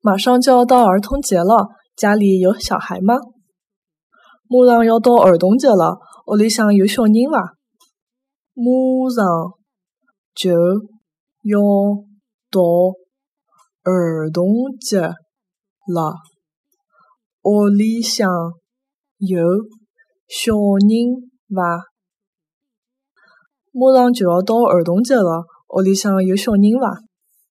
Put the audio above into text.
马上就要到儿童节了家里有小孩吗？马上要到儿童节了屋里向有小人伐马上就要到儿童节了屋里向有小人伐马上就要到儿童节了屋里向有小人伐